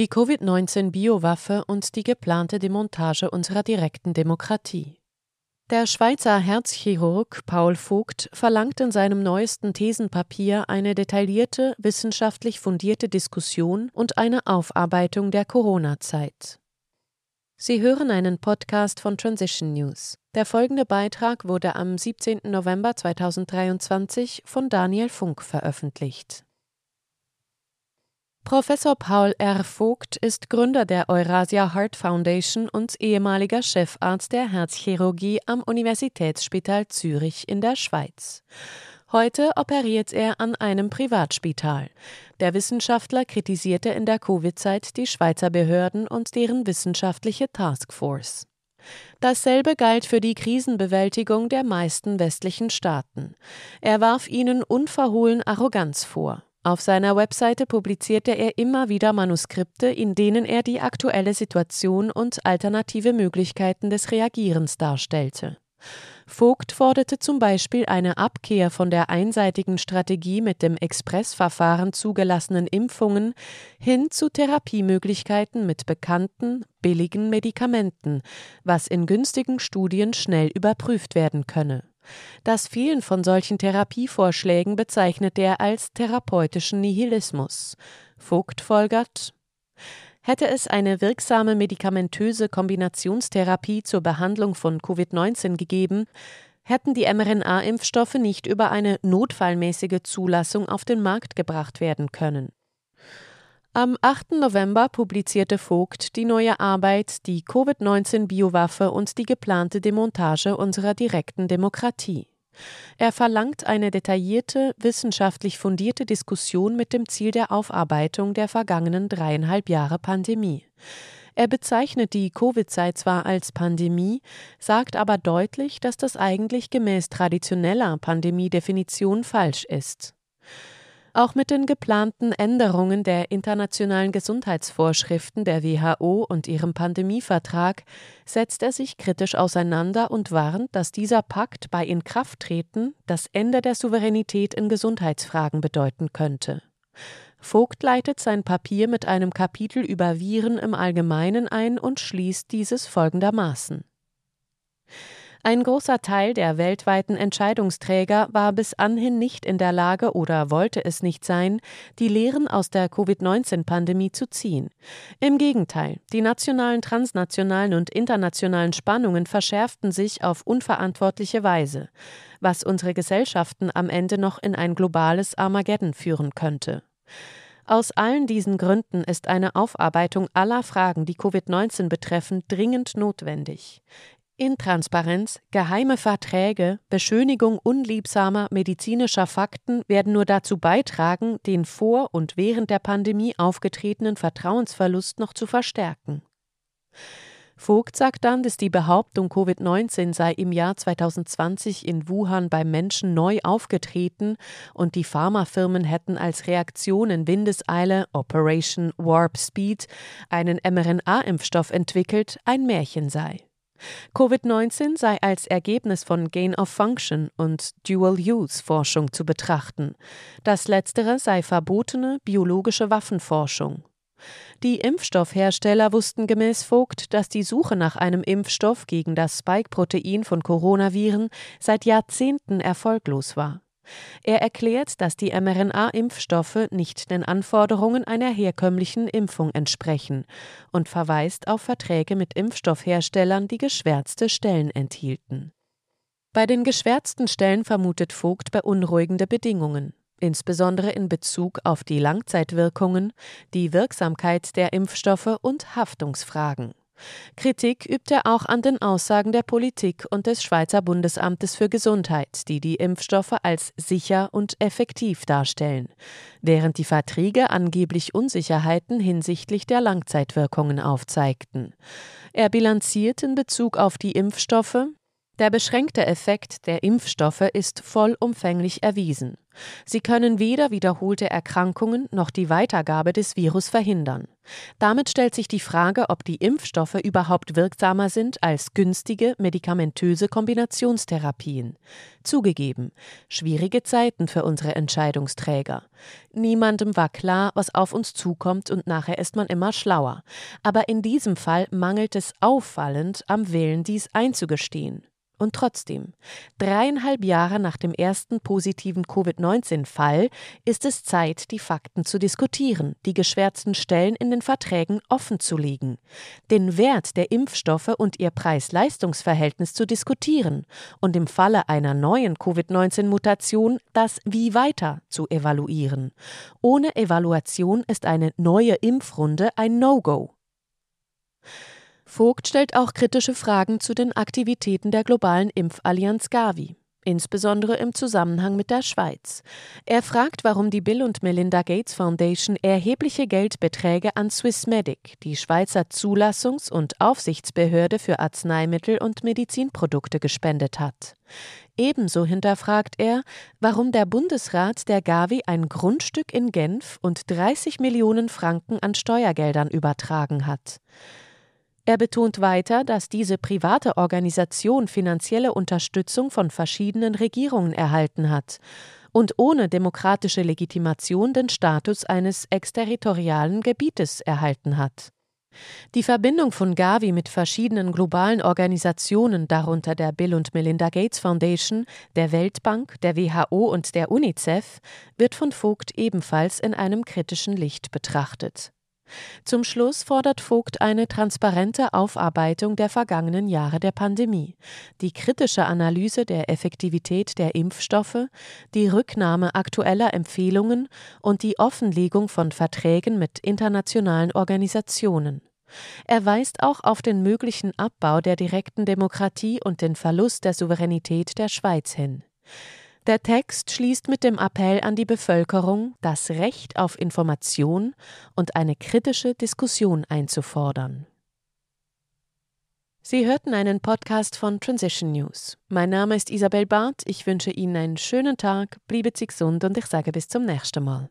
die Covid-19-Biowaffe und die geplante Demontage unserer direkten Demokratie. Der Schweizer Herzchirurg Paul Vogt verlangt in seinem neuesten Thesenpapier eine detaillierte, wissenschaftlich fundierte Diskussion und eine Aufarbeitung der Corona-Zeit. Sie hören einen Podcast von Transition News. Der folgende Beitrag wurde am 17. November 2023 von Daniel Funk veröffentlicht. Professor Paul R. Vogt ist Gründer der Eurasia Heart Foundation und ehemaliger Chefarzt der Herzchirurgie am Universitätsspital Zürich in der Schweiz. Heute operiert er an einem Privatspital. Der Wissenschaftler kritisierte in der Covid-Zeit die Schweizer Behörden und deren wissenschaftliche Taskforce. Dasselbe galt für die Krisenbewältigung der meisten westlichen Staaten. Er warf ihnen unverhohlen Arroganz vor. Auf seiner Webseite publizierte er immer wieder Manuskripte, in denen er die aktuelle Situation und alternative Möglichkeiten des Reagierens darstellte. Vogt forderte zum Beispiel eine Abkehr von der einseitigen Strategie mit dem Expressverfahren zugelassenen Impfungen hin zu Therapiemöglichkeiten mit bekannten, billigen Medikamenten, was in günstigen Studien schnell überprüft werden könne. Das Fehlen von solchen Therapievorschlägen bezeichnet er als therapeutischen Nihilismus. Vogt folgert Hätte es eine wirksame medikamentöse Kombinationstherapie zur Behandlung von Covid-19 gegeben, hätten die mRNA-Impfstoffe nicht über eine notfallmäßige Zulassung auf den Markt gebracht werden können. Am 8. November publizierte Vogt die neue Arbeit Die Covid-19-Biowaffe und die geplante Demontage unserer direkten Demokratie. Er verlangt eine detaillierte, wissenschaftlich fundierte Diskussion mit dem Ziel der Aufarbeitung der vergangenen dreieinhalb Jahre Pandemie. Er bezeichnet die Covid-Zeit zwar als Pandemie, sagt aber deutlich, dass das eigentlich gemäß traditioneller Pandemiedefinition falsch ist. Auch mit den geplanten Änderungen der internationalen Gesundheitsvorschriften der WHO und ihrem Pandemievertrag setzt er sich kritisch auseinander und warnt, dass dieser Pakt bei Inkrafttreten das Ende der Souveränität in Gesundheitsfragen bedeuten könnte. Vogt leitet sein Papier mit einem Kapitel über Viren im Allgemeinen ein und schließt dieses folgendermaßen ein großer Teil der weltweiten Entscheidungsträger war bis anhin nicht in der Lage oder wollte es nicht sein, die Lehren aus der Covid-19-Pandemie zu ziehen. Im Gegenteil, die nationalen, transnationalen und internationalen Spannungen verschärften sich auf unverantwortliche Weise, was unsere Gesellschaften am Ende noch in ein globales Armageddon führen könnte. Aus allen diesen Gründen ist eine Aufarbeitung aller Fragen, die Covid-19 betreffen, dringend notwendig. Intransparenz, geheime Verträge, Beschönigung unliebsamer medizinischer Fakten werden nur dazu beitragen, den vor und während der Pandemie aufgetretenen Vertrauensverlust noch zu verstärken. Vogt sagt dann, dass die Behauptung, Covid-19 sei im Jahr 2020 in Wuhan beim Menschen neu aufgetreten und die Pharmafirmen hätten als Reaktion in Windeseile Operation Warp Speed einen mRNA-Impfstoff entwickelt, ein Märchen sei. Covid-19 sei als Ergebnis von Gain-of-Function und Dual-Use-Forschung zu betrachten. Das letztere sei verbotene biologische Waffenforschung. Die Impfstoffhersteller wussten gemäß Vogt, dass die Suche nach einem Impfstoff gegen das Spike-Protein von Coronaviren seit Jahrzehnten erfolglos war. Er erklärt, dass die mRNA-Impfstoffe nicht den Anforderungen einer herkömmlichen Impfung entsprechen und verweist auf Verträge mit Impfstoffherstellern, die geschwärzte Stellen enthielten. Bei den geschwärzten Stellen vermutet Vogt beunruhigende Bedingungen, insbesondere in Bezug auf die Langzeitwirkungen, die Wirksamkeit der Impfstoffe und Haftungsfragen. Kritik übt er auch an den Aussagen der Politik und des Schweizer Bundesamtes für Gesundheit, die die Impfstoffe als sicher und effektiv darstellen, während die Verträge angeblich Unsicherheiten hinsichtlich der Langzeitwirkungen aufzeigten. Er bilanziert in Bezug auf die Impfstoffe der beschränkte Effekt der Impfstoffe ist vollumfänglich erwiesen. Sie können weder wiederholte Erkrankungen noch die Weitergabe des Virus verhindern. Damit stellt sich die Frage, ob die Impfstoffe überhaupt wirksamer sind als günstige medikamentöse Kombinationstherapien. Zugegeben, schwierige Zeiten für unsere Entscheidungsträger. Niemandem war klar, was auf uns zukommt und nachher ist man immer schlauer. Aber in diesem Fall mangelt es auffallend am Willen, dies einzugestehen. Und trotzdem, dreieinhalb Jahre nach dem ersten positiven Covid-19-Fall ist es Zeit, die Fakten zu diskutieren, die geschwärzten Stellen in den Verträgen offen zu legen, den Wert der Impfstoffe und ihr Preis-Leistungs-Verhältnis zu diskutieren und im Falle einer neuen Covid-19-Mutation das Wie weiter zu evaluieren. Ohne Evaluation ist eine neue Impfrunde ein No-Go. Vogt stellt auch kritische Fragen zu den Aktivitäten der globalen Impfallianz Gavi, insbesondere im Zusammenhang mit der Schweiz. Er fragt, warum die Bill und Melinda Gates Foundation erhebliche Geldbeträge an Swissmedic, die Schweizer Zulassungs- und Aufsichtsbehörde für Arzneimittel und Medizinprodukte, gespendet hat. Ebenso hinterfragt er, warum der Bundesrat der Gavi ein Grundstück in Genf und 30 Millionen Franken an Steuergeldern übertragen hat. Er betont weiter, dass diese private Organisation finanzielle Unterstützung von verschiedenen Regierungen erhalten hat und ohne demokratische Legitimation den Status eines exterritorialen Gebietes erhalten hat. Die Verbindung von Gavi mit verschiedenen globalen Organisationen, darunter der Bill und Melinda Gates Foundation, der Weltbank, der WHO und der UNICEF, wird von Vogt ebenfalls in einem kritischen Licht betrachtet. Zum Schluss fordert Vogt eine transparente Aufarbeitung der vergangenen Jahre der Pandemie, die kritische Analyse der Effektivität der Impfstoffe, die Rücknahme aktueller Empfehlungen und die Offenlegung von Verträgen mit internationalen Organisationen. Er weist auch auf den möglichen Abbau der direkten Demokratie und den Verlust der Souveränität der Schweiz hin. Der Text schließt mit dem Appell an die Bevölkerung, das Recht auf Information und eine kritische Diskussion einzufordern. Sie hörten einen Podcast von Transition News. Mein Name ist Isabel Barth. Ich wünsche Ihnen einen schönen Tag, bliebe Sie gesund und ich sage bis zum nächsten Mal.